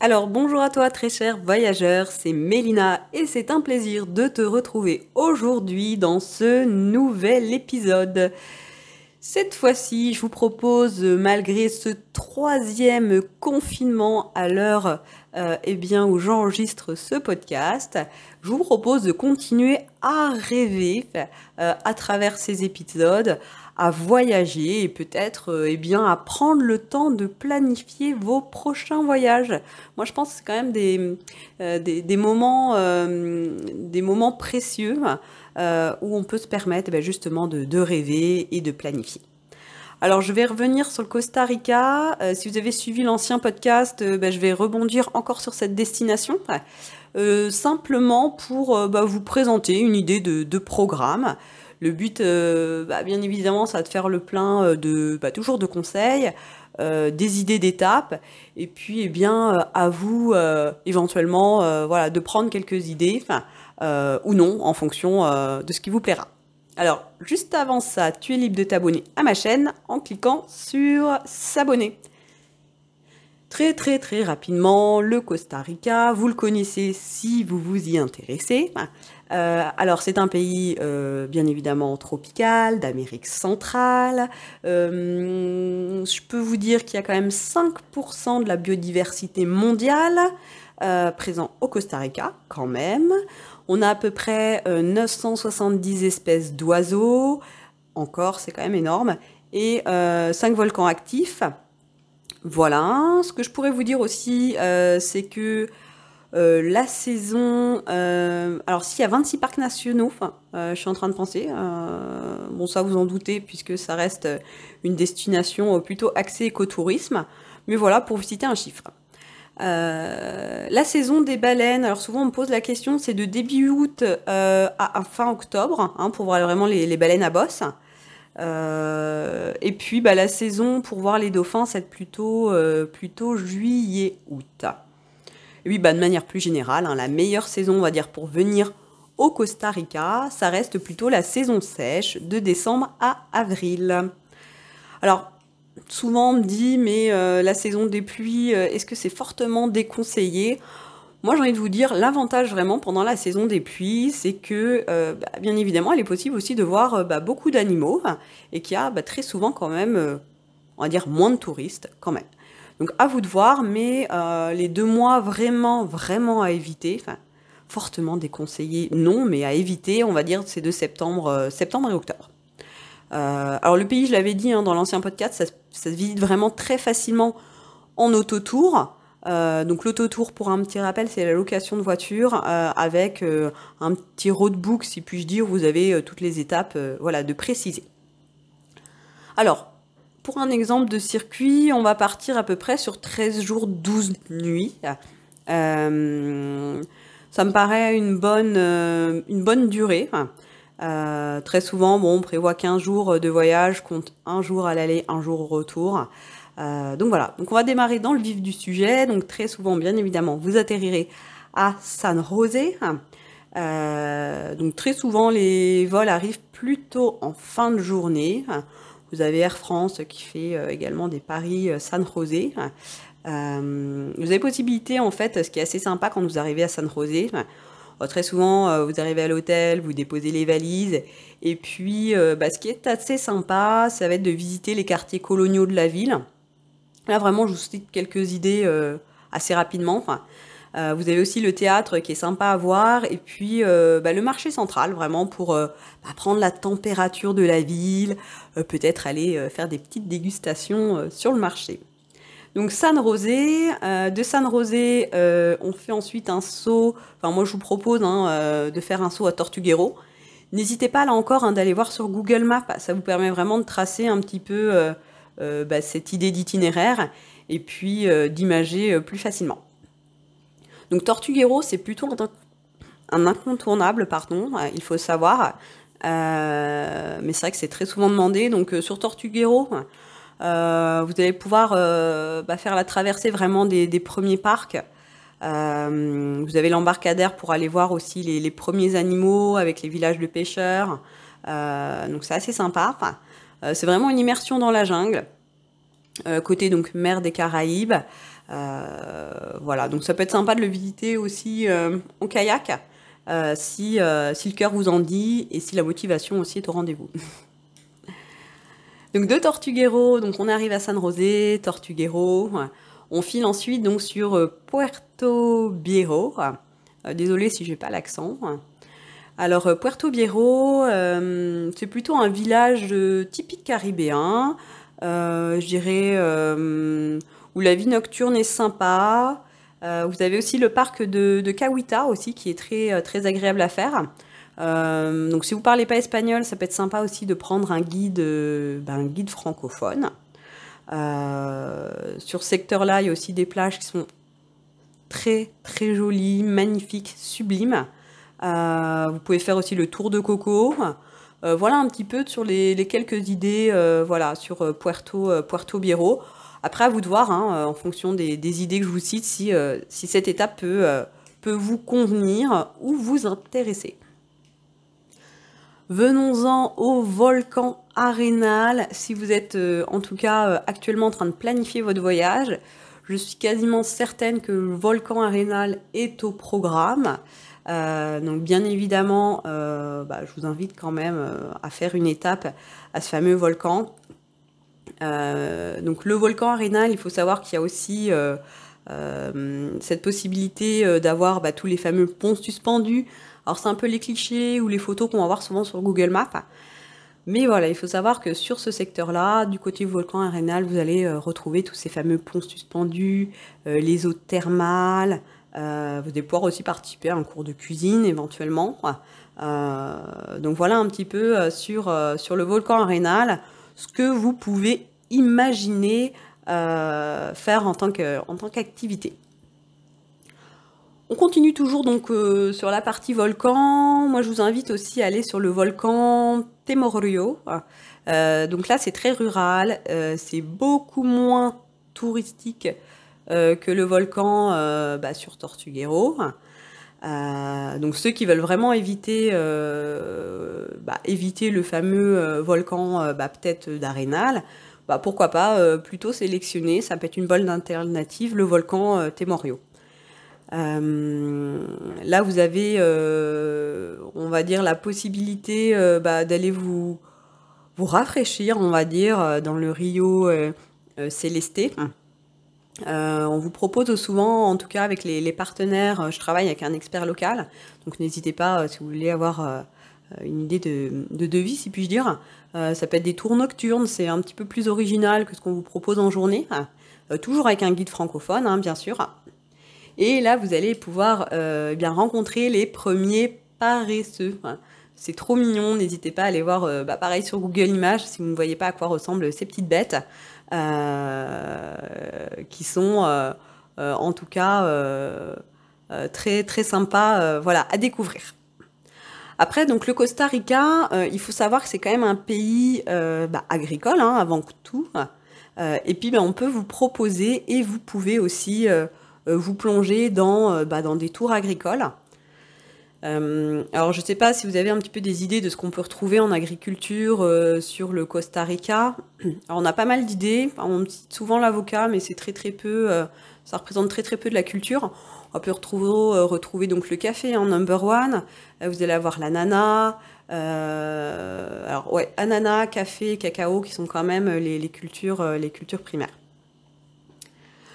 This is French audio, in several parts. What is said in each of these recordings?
Alors bonjour à toi très cher voyageur, c'est Mélina et c'est un plaisir de te retrouver aujourd'hui dans ce nouvel épisode. Cette fois-ci, je vous propose, malgré ce troisième confinement à l'heure euh, eh bien, où j'enregistre ce podcast, je vous propose de continuer à rêver euh, à travers ces épisodes, à voyager et peut-être euh, eh bien à prendre le temps de planifier vos prochains voyages. Moi, je pense que c'est quand même des, euh, des, moments, euh, des moments précieux où on peut se permettre eh justement de, rêver et de planifier. Alors, je vais revenir sur le Costa Rica. si vous avez suivi l'ancien podcast, ben, je vais rebondir encore sur cette destination. simplement pour bah, vous présenter une idée de programme. Le but, euh, bah, bien évidemment, ça va de faire le plein euh, de bah, toujours de conseils, euh, des idées d'étapes, et puis eh bien à vous éventuellement voilà de prendre quelques idées, ou non, en fonction de ce qui vous plaira. Alors, juste avant ça, tu es libre de t'abonner à ma chaîne en cliquant sur s'abonner. Très très très rapidement, le Costa Rica, vous le connaissez si vous vous y intéressez. Euh, alors c'est un pays euh, bien évidemment tropical, d'Amérique centrale. Euh, je peux vous dire qu'il y a quand même 5% de la biodiversité mondiale présent au Costa Rica quand même. On a à peu près 970 espèces d'oiseaux, encore c'est quand même énorme, et 5 volcans actifs. Voilà, ce que je pourrais vous dire aussi, c'est que euh, la saison, euh, alors s'il y a 26 parcs nationaux, euh, je suis en train de penser, bon ça vous en doutez puisque ça reste une destination plutôt axée écotourisme, mais voilà pour vous citer un chiffre. la saison des baleines, alors souvent on me pose la question, c'est de début août à, fin octobre, hein, pour voir vraiment les, baleines à bosse. et puis bah, la saison pour voir les dauphins, c'est plutôt, plutôt juillet-août. Oui, bah, de manière plus générale, hein, la meilleure saison, on va dire, pour venir au Costa Rica, ça reste plutôt la saison sèche, de décembre à avril. Alors, souvent on me dit, mais euh, la saison des pluies, euh, est-ce que c'est fortement déconseillé? Moi, j'ai envie de vous dire, l'avantage vraiment pendant la saison des pluies, c'est que, euh, bah, bien évidemment, il est possible aussi de voir bah, beaucoup d'animaux et qu'il y a bah, très souvent quand même, on va dire, moins de touristes quand même. Donc à vous de voir, mais euh, les deux mois vraiment, vraiment à éviter, enfin fortement déconseillé, non, mais à éviter, on va dire, c'est de septembre, euh, septembre et octobre. Euh, alors le pays, je l'avais dit hein, dans l'ancien podcast, ça, se visite vraiment très facilement en autotour. donc l'autotour, pour un petit rappel, c'est la location de voiture avec un petit roadbook, si puis-je dire, vous avez toutes les étapes voilà, de préciser. Alors, pour un exemple de circuit, on va partir à peu près sur 13 jours, 12 nuits. Euh, ça me paraît une bonne, euh, une bonne durée. Euh, très souvent, bon, on prévoit 15 jours de voyage, compte un jour à l'aller, un jour au retour. donc voilà, donc on va démarrer dans le vif du sujet. Donc très souvent, bien évidemment, vous atterrirez à San José. donc très souvent, les vols arrivent plutôt en fin de journée. Vous avez Air France qui fait euh, également des paris euh, San José. Euh, vous avez possibilité, en fait, ce qui est assez sympa quand vous arrivez à San José. très souvent, vous arrivez à l'hôtel, vous déposez les valises. Et puis, bah, ce qui est assez sympa, ça va être de visiter les quartiers coloniaux de la ville. Là, vraiment, je vous cite quelques idées assez rapidement. Euh, vous avez aussi le théâtre qui est sympa à voir et puis euh, bah, le marché central vraiment pour euh, bah, prendre la température de la ville, peut-être aller faire des petites dégustations sur le marché. Donc San Rosé, de San Rosé, on fait ensuite un saut. Enfin moi je vous propose hein, de faire un saut à Tortuguero. N'hésitez pas là encore hein, d'aller voir sur Google Maps, ça vous permet vraiment de tracer un petit peu bah, cette idée d'itinéraire et puis d'imager plus facilement. Donc Tortuguero, c'est plutôt un, incontournable, pardon, euh, il faut savoir. mais c'est vrai que c'est très souvent demandé. Donc sur Tortuguero, vous allez pouvoir bah, faire la traversée vraiment des, premiers parcs. vous avez l'embarcadère pour aller voir aussi les, premiers animaux avec les villages de pêcheurs. donc c'est assez sympa. c'est vraiment une immersion dans la jungle. côté donc mer des Caraïbes. Euh, voilà, donc ça peut être sympa de le visiter aussi euh, en kayak. Euh, si, si, le cœur vous en dit et si la motivation aussi est au rendez-vous. donc de Tortuguero, donc on arrive à San José, Tortuguero. On file ensuite donc sur Puerto Biero. désolé si j'ai pas l'accent. Alors Puerto Biero, c'est plutôt un village typique caribéen. je dirais où la vie nocturne est sympa. Euh, vous avez aussi le parc de, de aussi qui est très, euh, très agréable à faire. Euh, donc si vous parlez pas espagnol, ça peut être sympa aussi de prendre un guide, ben, francophone. sur ce secteur-là, il y a aussi des plages qui sont très très jolies, magnifiques, sublimes. vous pouvez faire aussi le tour de Coco. voilà un petit peu sur les, quelques idées voilà, sur Puerto, Puerto Biero. Après, à vous de voir, hein, euh, en fonction des, idées que je vous cite, si, euh, cette étape peut, euh, peut vous convenir ou vous intéresser. Venons-en au volcan Arénal. Si vous êtes en tout cas actuellement en train de planifier votre voyage, je suis quasiment certaine que le volcan Arénal est au programme. donc bien évidemment, bah, je vous invite quand même à faire une étape à ce fameux volcan donc le volcan Arénal, il faut savoir qu'il y a aussi euh, euh, cette possibilité d'avoir bah, tous les fameux ponts suspendus. Alors c'est un peu les clichés ou les photos qu'on va voir souvent sur Google Maps. Mais voilà, il faut savoir que sur ce secteur-là, du côté du volcan Arénal, vous allez retrouver tous ces fameux ponts suspendus, les eaux thermales. vous allez pouvoir aussi participer à un cours de cuisine éventuellement. donc voilà un petit peu sur, sur le volcan Arénal ce que vous pouvez imaginer euh, faire en tant qu'activité. On continue toujours donc euh, sur la partie volcan. Moi, je vous invite aussi à aller sur le volcan Temorio. Euh, donc là, c'est très rural, c'est beaucoup moins touristique que le volcan bah, sur Tortuguero. Donc ceux qui veulent vraiment éviter, bah, le fameux volcan bah, peut-être d'Arénal, bah, pourquoi pas plutôt sélectionner, ça peut être une bonne alternative, le volcan Temorio. là, vous avez, on va dire, la possibilité d'aller vous, vous rafraîchir, on va dire, dans le Rio Célesté. Euh, on vous propose souvent, en tout cas avec les, partenaires, euh, je travaille avec un expert local, donc n'hésitez pas euh, si vous voulez avoir une idée de, devis, si puis-je dire. ça peut être des tours nocturnes, c'est un petit peu plus original que ce qu'on vous propose en journée, toujours avec un guide francophone, hein, bien sûr. Et là, vous allez pouvoir eh bien rencontrer les premiers paresseux. C'est trop mignon, n'hésitez pas à aller voir, bah, pareil sur Google Images, si vous ne voyez pas à quoi ressemblent ces petites bêtes. Euh, qui sont euh, euh, en tout cas très très sympas voilà, à découvrir. Après, donc le Costa Rica, il faut savoir que c'est quand même un pays bah, agricole hein, avant tout. et puis, ben, on peut vous proposer et vous pouvez aussi vous plonger dans, bah, dans des tours agricoles. Euh, alors, je ne sais pas si vous avez un petit peu des idées de ce qu'on peut retrouver en agriculture euh, sur le Costa Rica. Alors, on a pas mal d'idées. On cite souvent l'avocat, mais c'est très très peu. Euh, ça représente très très peu de la culture. On peut retrouver, donc le café en number one. vous allez avoir l'ananas. alors ouais, ananas, café, cacao, qui sont quand même les, les cultures, les cultures primaires.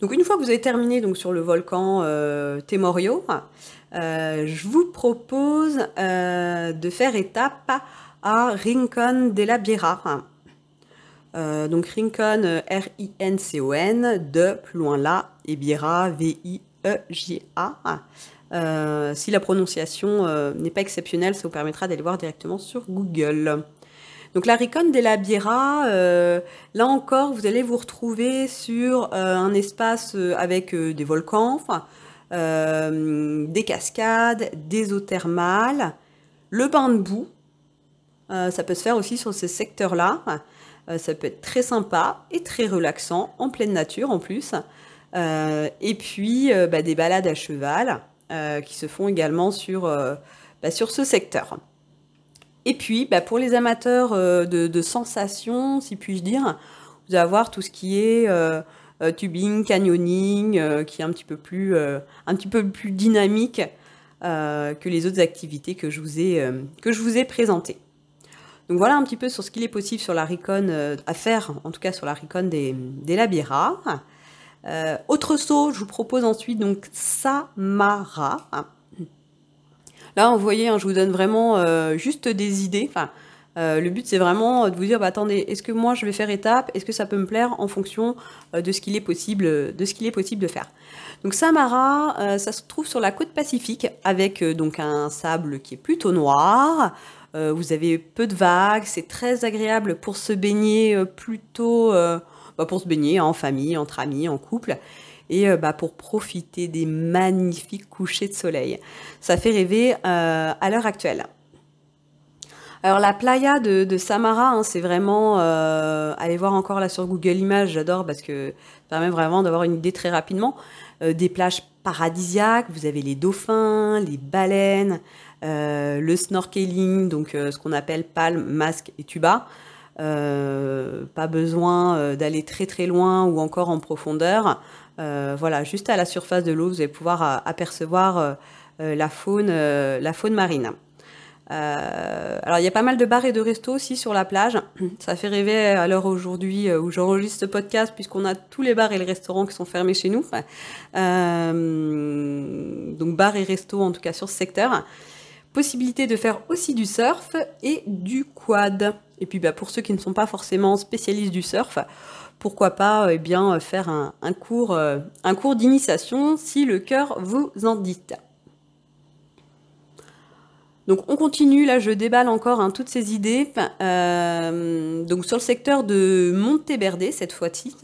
Donc une fois que vous avez terminé donc sur le volcan Temorio, euh, je vous propose euh, de faire étape à Rincon de la. Euh, donc Rincon, R-I-N-C-O-N, de plus loin là, et Biera, V-I-E-J-A. si la prononciation n'est pas exceptionnelle, ça vous permettra d'aller voir directement sur Google. Donc la Rincon de la Biera, là encore, vous allez vous retrouver sur un espace avec des volcans, euh, des cascades, des eaux thermales, le bain de boue. ça peut se faire aussi sur ces secteurs-là. ça peut être très sympa et très relaxant, en pleine nature en plus. et puis bah, des balades à cheval qui se font également sur, bah, sur ce secteur. Et puis, bah, pour les amateurs de, sensations, si puis-je dire, vous allez avoir tout ce qui est tubing, canyoning, qui est un petit peu plus, plus dynamique euh, que les autres activités que je vous ai, euh, que présentées. Donc voilà un petit peu sur ce qu'il est possible sur la euh, à faire, en tout cas sur la Recon des, des Labira. autre saut, je vous propose ensuite donc Samara. Là, vous voyez, hein, je vous donne vraiment juste des idées. Le but, c'est vraiment de vous dire, bah, attendez, est-ce que moi, je vais faire étape? Est-ce que ça peut me plaire en fonction de ce qu'il est possible, de ce qu'il est possible de faire? Donc Samara, euh, ça se trouve sur la côte pacifique avec euh, donc un sable qui est plutôt noir. Euh, vous avez peu de vagues, c'est très agréable pour se baigner plutôt bah, pour se baigner en famille, entre amis, en couple et bah, pour profiter des magnifiques couchers de soleil. Ça fait rêver à l'heure actuelle. Alors la playa de, Samara, hein, c'est vraiment, allez voir encore là sur Google Images, j'adore parce que ça permet vraiment d'avoir une idée très rapidement. Euh, des plages paradisiaques, vous avez les dauphins, les baleines, euh, le snorkeling, donc euh, ce qu'on appelle palme, masque et tuba. pas besoin d'aller très très loin ou encore en profondeur. voilà, juste à la surface de l'eau, vous allez pouvoir apercevoir la faune marine. Euh, alors il y a pas mal de bars et de restos aussi sur la plage. Ça fait rêver à l'heure aujourd'hui euh, où j'enregistre ce podcast puisqu'on a tous les bars et les restaurants qui sont fermés chez nous. Euh, donc bars et restos en tout cas sur ce secteur. Possibilité de faire aussi du surf et du quad. Et puis bah, pour ceux qui ne sont pas forcément spécialistes du surf, pourquoi pas eh bien, faire un, un cours, un cours d'initiation si le cœur vous en dit. Donc on continue, là je déballe encore hein, toutes ces idées. Euh, donc sur le secteur de Monteverde cette fois-ci,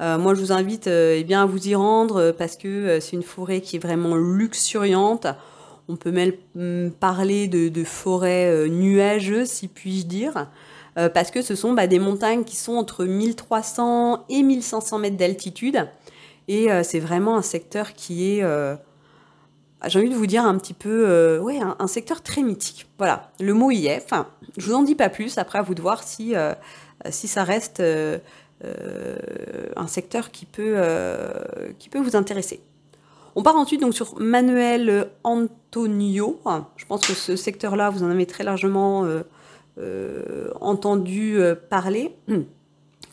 euh, moi je vous invite euh, eh bien, à vous y rendre parce que c'est une forêt qui est vraiment luxuriante. On peut même mm, parler de, forêt nuageuse si puis-je dire. parce que ce sont bah, des montagnes qui sont entre 1300 et 1500 mètres d'altitude. Et c'est vraiment un secteur qui est j'ai envie de vous dire un petit peu, euh, ouais, un, secteur très mythique. Voilà, le mot y est. Enfin, je vous en dis pas plus. Après, à vous de voir si, euh, si ça reste euh, un secteur qui peut, qui peut vous intéresser. On part ensuite donc sur Manuel Antonio. Je pense que ce secteur-là, vous en avez très largement entendu parler.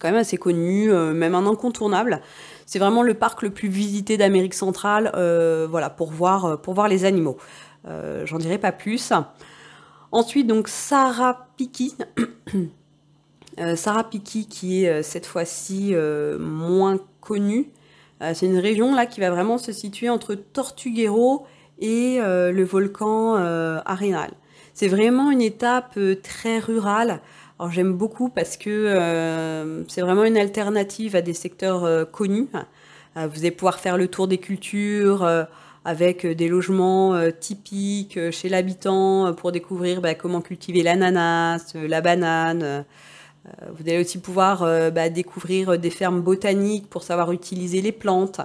Quand même assez connu, même un incontournable. C'est vraiment le parc le plus visité d'Amérique centrale, euh, voilà, pour voir, euh, pour voir les animaux. Euh, j'en dirai pas plus. Ensuite, donc Sarapiki. Sarapiki qui est cette fois-ci moins connue. c'est une région là qui va vraiment se situer entre Tortuguero et le volcan Arenal. C'est vraiment une étape très rurale. Alors j'aime beaucoup parce que euh, c'est vraiment une alternative à des secteurs euh, connus. Euh, vous allez pouvoir faire le tour des cultures avec des logements typiques chez l'habitant pour découvrir bah, comment cultiver l'ananas, la banane. vous allez aussi pouvoir bah, découvrir des fermes botaniques pour savoir utiliser les plantes.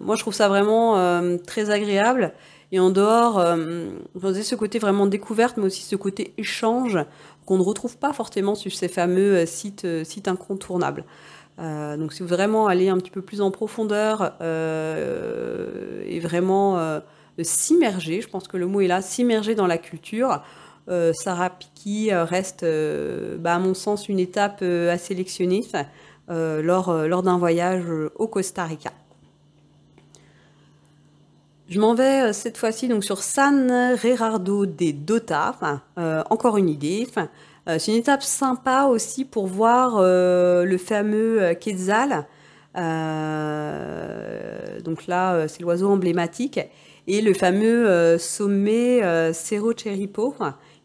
moi, je trouve ça vraiment très agréable. Et en dehors, avez ce côté vraiment découverte, mais aussi ce côté échange qu'on ne retrouve pas forcément sur ces fameux euh, sites, euh, sites incontournables. Euh, donc si vous vraiment aller un petit peu plus en profondeur et vraiment s'immerger, je pense que le mot est là, s'immerger dans la culture, Sarah Piki reste, bah, à mon sens, une étape à sélectionner lors, lors d'un voyage au Costa Rica. Je m'en vais euh, cette fois-ci donc sur San Gerardo de Dota. Euh, encore une idée. Euh, c'est une étape sympa aussi pour voir le fameux Quetzal. donc là, c'est l'oiseau emblématique. Et le fameux sommet Cerro Cheripo,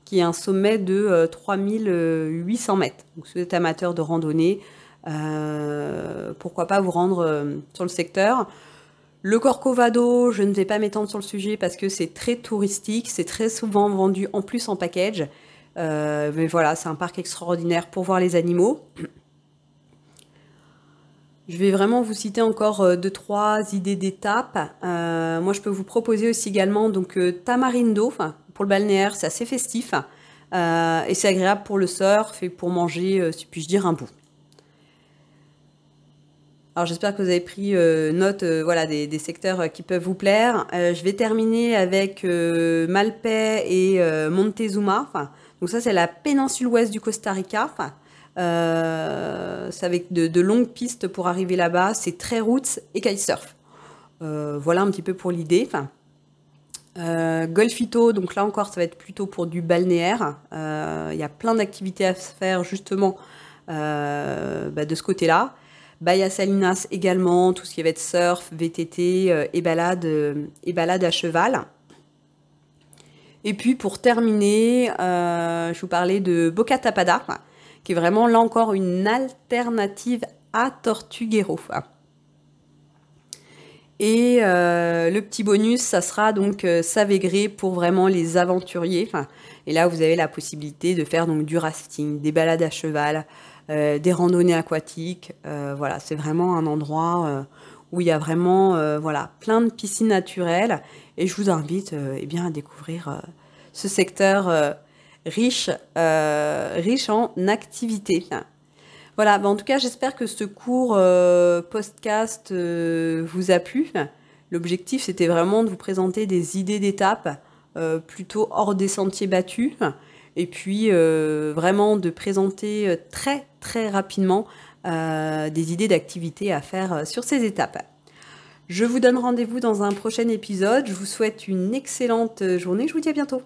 qui est un sommet de 3800 mètres. Donc si vous êtes amateur de randonnée, pourquoi pas vous rendre sur le secteur. Le Corcovado, je ne vais pas m'étendre sur le sujet parce que c'est très touristique, c'est très souvent vendu en plus en package. mais voilà, c'est un parc extraordinaire pour voir les animaux. Je vais vraiment vous citer encore deux, trois idées d'étapes. moi, je peux vous proposer aussi également donc Tamarindo, pour le balnéaire, c'est assez festif. et c'est agréable pour le surf et pour manger, si puis-je dire, un bout. Alors j'espère que vous avez pris euh, note euh, voilà, des, secteurs euh, qui peuvent vous plaire. je vais terminer avec Malpais et Montezuma. donc ça c'est la péninsule ouest du Costa Rica. c'est avec de, longues pistes pour arriver là-bas. C'est très routes et kitesurf. voilà un petit peu pour l'idée. Golfito, donc là encore, ça va être plutôt pour du balnéaire. Il y a plein d'activités à faire justement bah, de ce côté-là. Bahia Salinas également, tout ce qui va être surf, VTT euh, et, balade, euh, et balade à cheval. Et puis pour terminer, euh, je vous parlais de Boca Tapada, qui est vraiment là encore une alternative à Tortuguero. Et le petit bonus, ça sera donc Savégré pour vraiment les aventuriers. Et là, vous avez la possibilité de faire donc du rafting, des balades à cheval, euh, des randonnées aquatiques. Euh, voilà, c'est vraiment un endroit euh, où il y a vraiment voilà, plein de piscines naturelles. Et je vous invite eh bien, à découvrir ce secteur riche, riche en activités. Voilà, bah, en tout cas, j'espère que ce cours podcast vous a plu. L'objectif, c'était vraiment de vous présenter des idées d'étapes plutôt hors des sentiers battus et puis euh, vraiment de présenter euh, très très rapidement euh, des idées d'activités à faire sur ces étapes. Je vous donne rendez-vous dans un prochain épisode. Je vous souhaite une excellente journée. Je vous dis à bientôt.